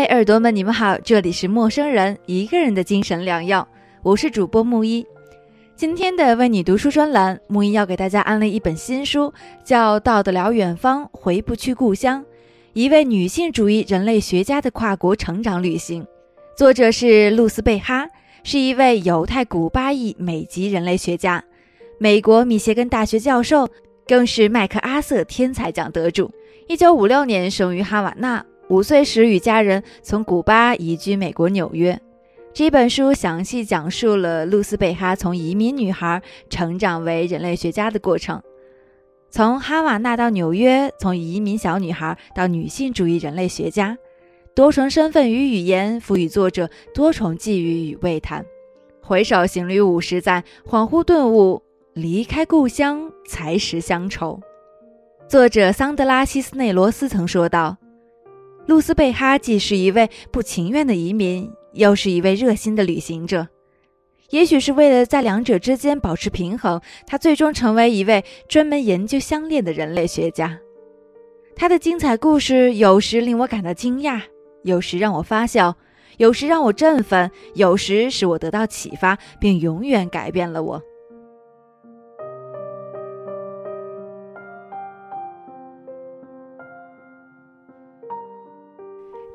嗨，耳朵们，你们好，这里是陌生人一个人的精神良药，我是主播木一。今天的为你读书专栏，木一要给大家安利一本新书，叫《到得了远方，回不去故乡》，一位女性主义人类学家的跨国成长旅行。作者是露丝贝哈，是一位犹太古巴裔美籍人类学家，美国密歇根大学教授，更是麦克阿瑟天才奖得主。一九五六年生于哈瓦那。五岁时与家人从古巴移居美国纽约。这本书详细讲述了露丝贝哈从移民女孩成长为人类学家的过程，从哈瓦那到纽约，从移民小女孩到女性主义人类学家，多重身份与语言赋予作者多重际遇与未谈。回首行旅五十载，恍惚顿悟，离开故乡才识乡愁。作者桑德拉西斯内罗斯曾说道。露丝贝哈既是一位不情愿的移民，又是一位热心的旅行者。也许是为了在两者之间保持平衡，他最终成为一位专门研究相恋的人类学家。他的精彩故事有时令我感到惊讶，有时让我发笑，有时让我振奋，有时使我得到启发，并永远改变了我。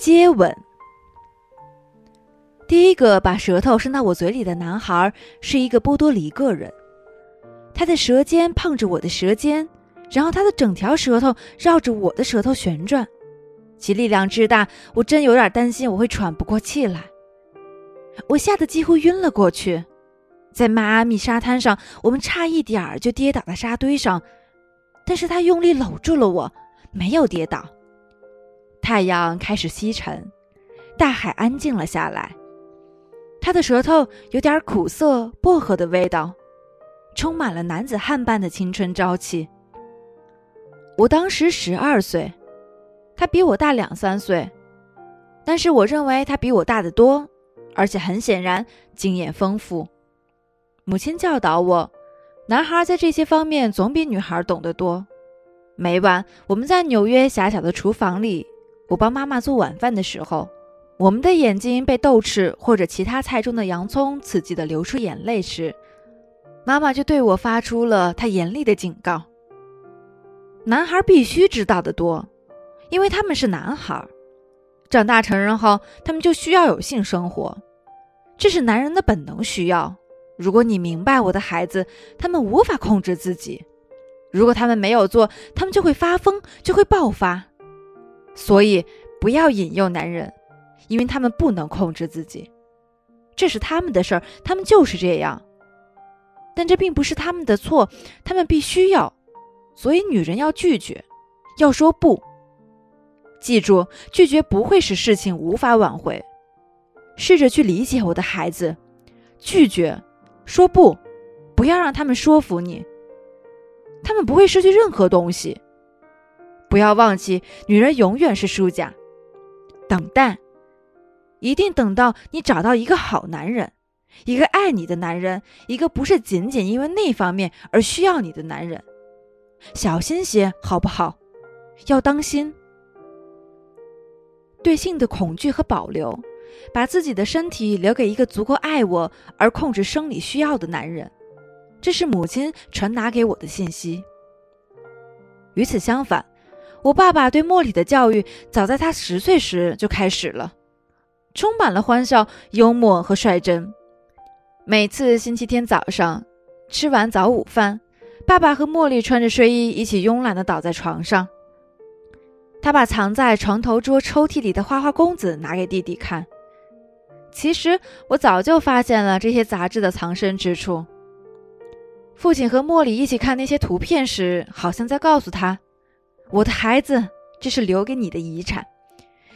接吻。第一个把舌头伸到我嘴里的男孩是一个波多黎各人，他的舌尖碰着我的舌尖，然后他的整条舌头绕着我的舌头旋转，其力量之大，我真有点担心我会喘不过气来。我吓得几乎晕了过去，在迈阿密沙滩上，我们差一点儿就跌倒在沙堆上，但是他用力搂住了我，没有跌倒。太阳开始西沉，大海安静了下来。他的舌头有点苦涩薄荷的味道，充满了男子汉般的青春朝气。我当时十二岁，他比我大两三岁，但是我认为他比我大得多，而且很显然经验丰富。母亲教导我，男孩在这些方面总比女孩懂得多。每晚我们在纽约狭小的厨房里。我帮妈妈做晚饭的时候，我们的眼睛被豆豉或者其他菜中的洋葱刺激的流出眼泪时，妈妈就对我发出了她严厉的警告：男孩必须知道的多，因为他们是男孩。长大成人后，他们就需要有性生活，这是男人的本能需要。如果你明白我的孩子，他们无法控制自己。如果他们没有做，他们就会发疯，就会爆发。所以，不要引诱男人，因为他们不能控制自己，这是他们的事儿，他们就是这样。但这并不是他们的错，他们必须要。所以，女人要拒绝，要说不。记住，拒绝不会使事情无法挽回。试着去理解我的孩子，拒绝，说不，不要让他们说服你。他们不会失去任何东西。不要忘记，女人永远是输家。等待，一定等到你找到一个好男人，一个爱你的男人，一个不是仅仅因为那方面而需要你的男人。小心些，好不好？要当心。对性的恐惧和保留，把自己的身体留给一个足够爱我而控制生理需要的男人，这是母亲传达给我的信息。与此相反。我爸爸对莫里的教育早在他十岁时就开始了，充满了欢笑、幽默和率真。每次星期天早上吃完早午饭，爸爸和茉莉穿着睡衣一起慵懒地倒在床上。他把藏在床头桌抽屉里的花花公子拿给弟弟看。其实我早就发现了这些杂志的藏身之处。父亲和茉莉一起看那些图片时，好像在告诉他。我的孩子，这是留给你的遗产，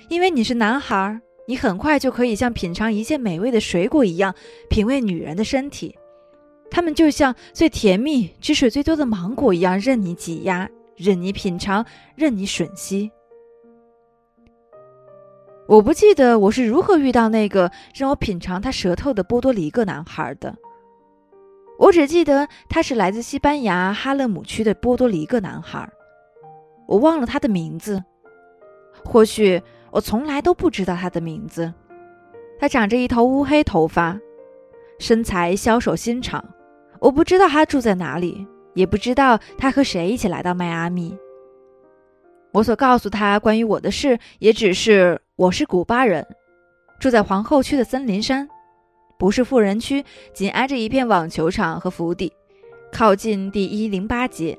因为你是男孩，你很快就可以像品尝一切美味的水果一样品味女人的身体。他们就像最甜蜜、汁水最多的芒果一样，任你挤压，任你品尝，任你吮吸。我不记得我是如何遇到那个让我品尝他舌头的波多黎各男孩的，我只记得他是来自西班牙哈勒姆区的波多黎各男孩。我忘了他的名字，或许我从来都不知道他的名字。他长着一头乌黑头发，身材消瘦心肠。我不知道他住在哪里，也不知道他和谁一起来到迈阿密。我所告诉他关于我的事，也只是我是古巴人，住在皇后区的森林山，不是富人区，紧挨着一片网球场和府邸，靠近第一零八街。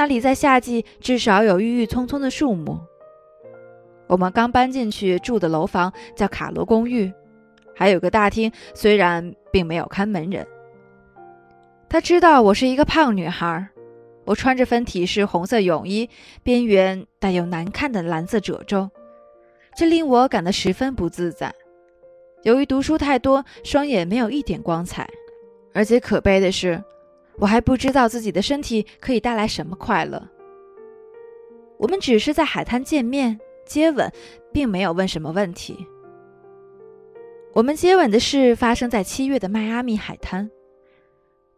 那里在夏季至少有郁郁葱葱的树木。我们刚搬进去住的楼房叫卡罗公寓，还有个大厅，虽然并没有看门人。他知道我是一个胖女孩，我穿着分体式红色泳衣，边缘带有难看的蓝色褶皱，这令我感到十分不自在。由于读书太多，双眼没有一点光彩，而且可悲的是，我还不知道自己的身体可以带来什么快乐。我们只是在海滩见面。接吻，并没有问什么问题。我们接吻的事发生在七月的迈阿密海滩，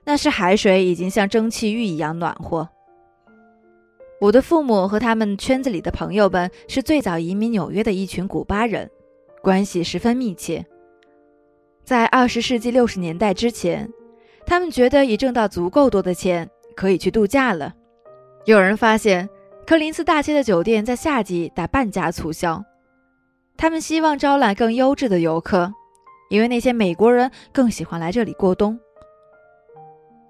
那时海水已经像蒸汽浴一样暖和。我的父母和他们圈子里的朋友们是最早移民纽约的一群古巴人，关系十分密切。在二十世纪六十年代之前，他们觉得已挣到足够多的钱，可以去度假了。有人发现。柯林斯大街的酒店在夏季打半价促销，他们希望招揽更优质的游客，因为那些美国人更喜欢来这里过冬。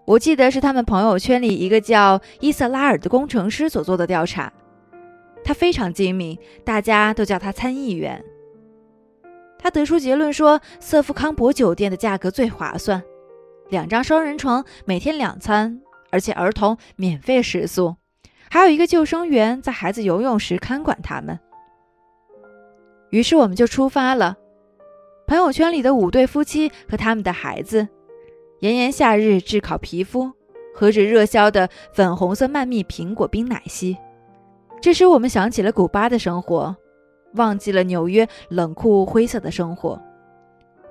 我记得是他们朋友圈里一个叫伊瑟拉尔的工程师所做的调查，他非常精明，大家都叫他参议员。他得出结论说，瑟夫康博酒店的价格最划算，两张双人床，每天两餐，而且儿童免费食宿。还有一个救生员在孩子游泳时看管他们。于是我们就出发了。朋友圈里的五对夫妻和他们的孩子，炎炎夏日炙烤皮肤，喝着热销的粉红色曼蜜苹果冰奶昔。这时我们想起了古巴的生活，忘记了纽约冷酷灰色的生活。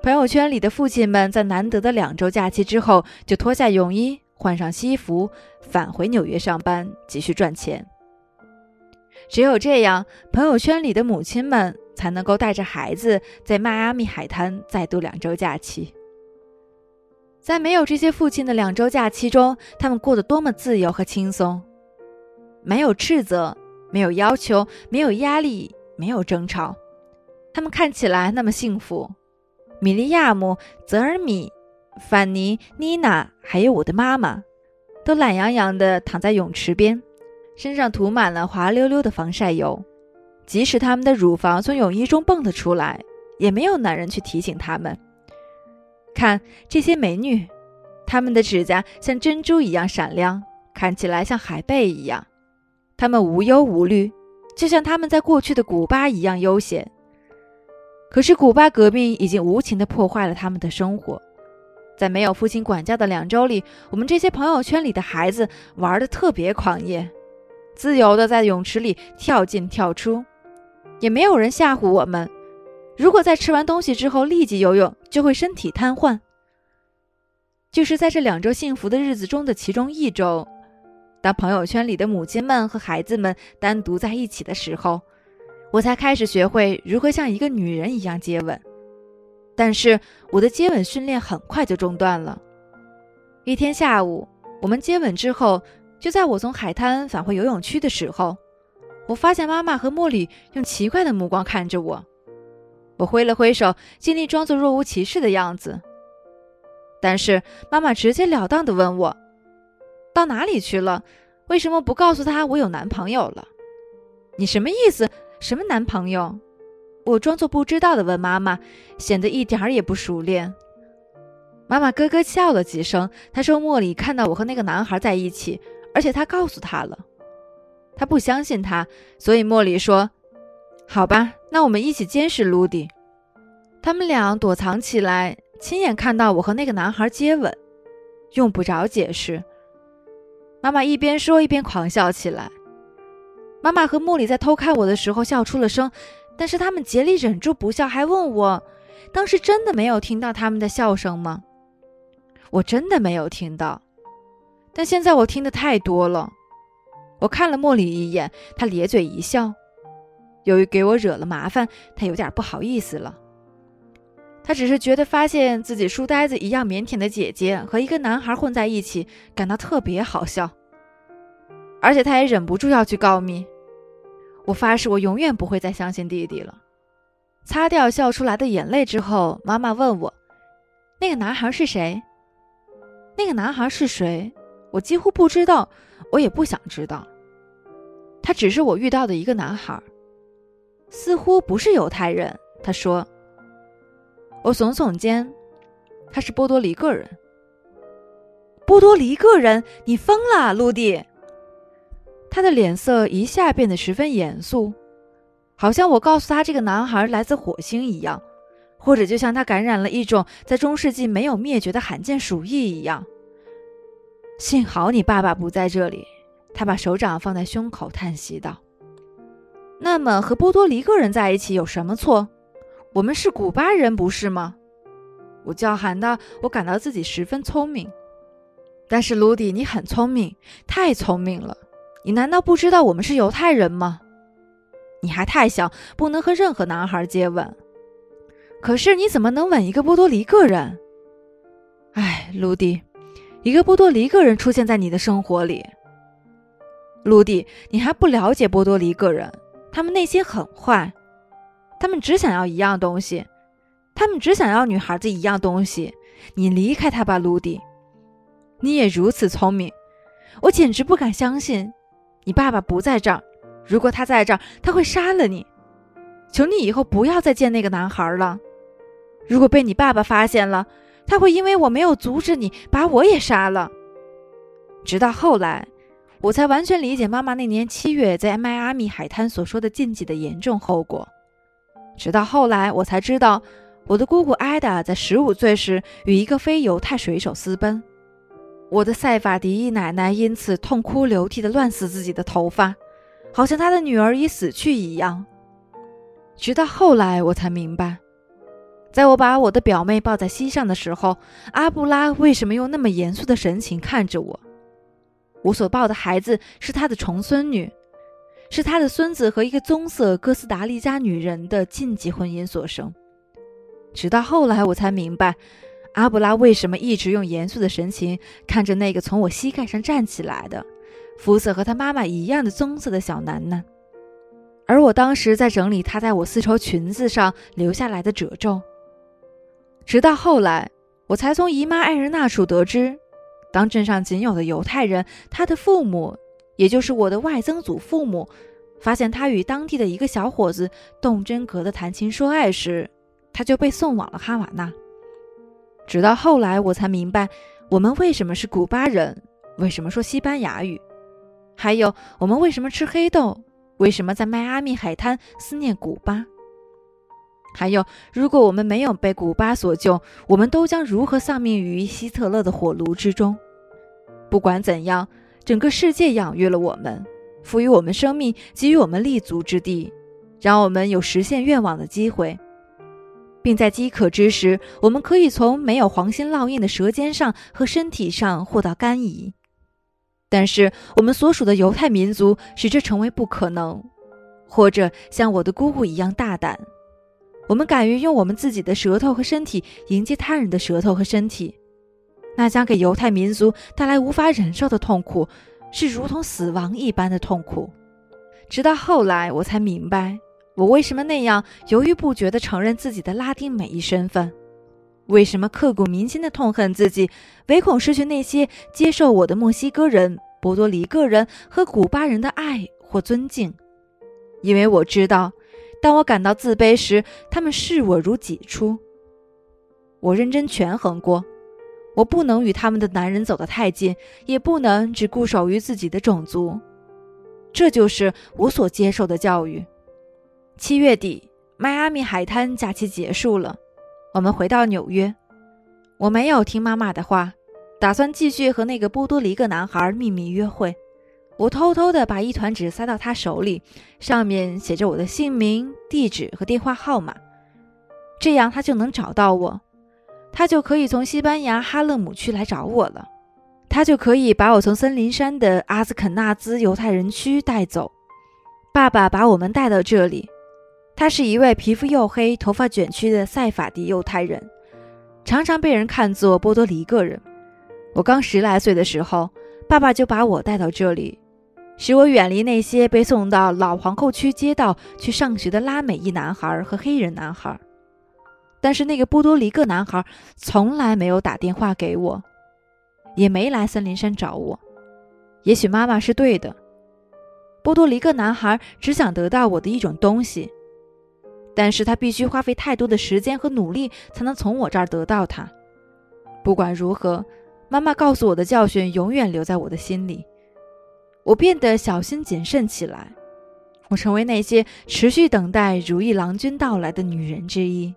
朋友圈里的父亲们在难得的两周假期之后，就脱下泳衣。换上西服，返回纽约上班，继续赚钱。只有这样，朋友圈里的母亲们才能够带着孩子在迈阿密海滩再度两周假期。在没有这些父亲的两周假期中，他们过得多么自由和轻松！没有斥责，没有要求，没有压力，没有争吵，他们看起来那么幸福。米利亚姆·泽尔米。范尼、妮娜还有我的妈妈，都懒洋洋地躺在泳池边，身上涂满了滑溜溜的防晒油。即使他们的乳房从泳衣中蹦了出来，也没有男人去提醒他们。看这些美女，她们的指甲像珍珠一样闪亮，看起来像海贝一样。她们无忧无虑，就像他们在过去的古巴一样悠闲。可是，古巴革命已经无情地破坏了他们的生活。在没有父亲管教的两周里，我们这些朋友圈里的孩子玩得特别狂野，自由地在泳池里跳进跳出，也没有人吓唬我们。如果在吃完东西之后立即游泳，就会身体瘫痪。就是在这两周幸福的日子中的其中一周，当朋友圈里的母亲们和孩子们单独在一起的时候，我才开始学会如何像一个女人一样接吻。但是我的接吻训练很快就中断了。一天下午，我们接吻之后，就在我从海滩返回游泳区的时候，我发现妈妈和茉莉用奇怪的目光看着我。我挥了挥手，尽力装作若无其事的样子。但是妈妈直截了当地问我：“到哪里去了？为什么不告诉她我有男朋友了？你什么意思？什么男朋友？”我装作不知道的问妈妈，显得一点儿也不熟练。妈妈咯咯笑了几声，她说：“茉莉看到我和那个男孩在一起，而且她告诉他了。她不相信他，所以茉莉说：‘好吧，那我们一起监视卢迪。’他们俩躲藏起来，亲眼看到我和那个男孩接吻，用不着解释。妈妈一边说一边狂笑起来。妈妈和茉莉在偷看我的时候笑出了声。”但是他们竭力忍住不笑，还问我：“当时真的没有听到他们的笑声吗？”我真的没有听到，但现在我听的太多了。我看了茉莉一眼，她咧嘴一笑。由于给我惹了麻烦，他有点不好意思了。他只是觉得发现自己书呆子一样腼腆的姐姐和一个男孩混在一起，感到特别好笑。而且他也忍不住要去告密。我发誓，我永远不会再相信弟弟了。擦掉笑出来的眼泪之后，妈妈问我：“那个男孩是谁？”那个男孩是谁？我几乎不知道，我也不想知道。他只是我遇到的一个男孩，似乎不是犹太人。他说。我耸耸肩，他是波多黎各人。波多黎各人，你疯了，陆地！他的脸色一下变得十分严肃，好像我告诉他这个男孩来自火星一样，或者就像他感染了一种在中世纪没有灭绝的罕见鼠疫一样。幸好你爸爸不在这里。他把手掌放在胸口，叹息道：“那么和波多黎各人在一起有什么错？”我们是古巴人，不是吗？我叫喊道。我感到自己十分聪明，但是卢迪，你很聪明，太聪明了。你难道不知道我们是犹太人吗？你还太小，不能和任何男孩接吻。可是你怎么能吻一个波多黎各人？哎，卢迪，一个波多黎各人出现在你的生活里。卢迪，你还不了解波多黎各人，他们内心很坏。他们只想要一样东西，他们只想要女孩子一样东西。你离开他吧，卢迪。你也如此聪明，我简直不敢相信。你爸爸不在这儿，如果他在这儿，他会杀了你。求你以后不要再见那个男孩了。如果被你爸爸发现了，他会因为我没有阻止你，把我也杀了。直到后来，我才完全理解妈妈那年七月在迈阿密海滩所说的禁忌的严重后果。直到后来，我才知道，我的姑姑艾达在十五岁时与一个非犹太水手私奔，我的塞法迪奶奶因此痛哭流涕地乱撕自己的头发，好像她的女儿已死去一样。直到后来，我才明白，在我把我的表妹抱在膝上的时候，阿布拉为什么用那么严肃的神情看着我。我所抱的孩子是他的重孙女。是他的孙子和一个棕色哥斯达黎加女人的禁忌婚姻所生。直到后来，我才明白，阿布拉为什么一直用严肃的神情看着那个从我膝盖上站起来的、肤色和他妈妈一样的棕色的小楠楠。而我当时在整理他在我丝绸裙子上留下来的褶皱。直到后来，我才从姨妈艾日娜处得知，当镇上仅有的犹太人，他的父母。也就是我的外曾祖父母，发现他与当地的一个小伙子动真格的谈情说爱时，他就被送往了哈瓦那。直到后来，我才明白我们为什么是古巴人，为什么说西班牙语，还有我们为什么吃黑豆，为什么在迈阿密海滩思念古巴，还有如果我们没有被古巴所救，我们都将如何丧命于希特勒的火炉之中。不管怎样。整个世界养育了我们，赋予我们生命，给予我们立足之地，让我们有实现愿望的机会，并在饥渴之时，我们可以从没有黄心烙印的舌尖上和身体上获到甘饴。但是，我们所属的犹太民族使这成为不可能，或者像我的姑姑一样大胆，我们敢于用我们自己的舌头和身体迎接他人的舌头和身体。那将给犹太民族带来无法忍受的痛苦，是如同死亡一般的痛苦。直到后来，我才明白，我为什么那样犹豫不决地承认自己的拉丁美裔身份，为什么刻骨铭心地痛恨自己，唯恐失去那些接受我的墨西哥人、波多黎各人和古巴人的爱或尊敬。因为我知道，当我感到自卑时，他们视我如己出。我认真权衡过。我不能与他们的男人走得太近，也不能只固守于自己的种族。这就是我所接受的教育。七月底，迈阿密海滩假期结束了，我们回到纽约。我没有听妈妈的话，打算继续和那个波多黎各男孩秘密约会。我偷偷地把一团纸塞到他手里，上面写着我的姓名、地址和电话号码，这样他就能找到我。他就可以从西班牙哈勒姆区来找我了，他就可以把我从森林山的阿兹肯纳兹犹太人区带走。爸爸把我们带到这里。他是一位皮肤黝黑、头发卷曲的塞法迪犹太人，常常被人看作波多黎各人。我刚十来岁的时候，爸爸就把我带到这里，使我远离那些被送到老皇后区街道去上学的拉美裔男孩和黑人男孩。但是那个波多黎各男孩从来没有打电话给我，也没来森林山找我。也许妈妈是对的，波多黎各男孩只想得到我的一种东西。但是他必须花费太多的时间和努力才能从我这儿得到它。不管如何，妈妈告诉我的教训永远留在我的心里。我变得小心谨慎起来，我成为那些持续等待如意郎君到来的女人之一。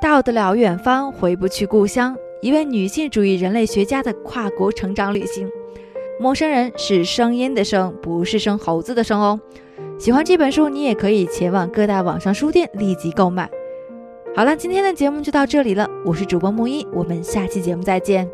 到得了远方，回不去故乡。一位女性主义人类学家的跨国成长旅行。陌生人是声音的声，不是生猴子的生哦。喜欢这本书，你也可以前往各大网上书店立即购买。好了，今天的节目就到这里了，我是主播木一，我们下期节目再见。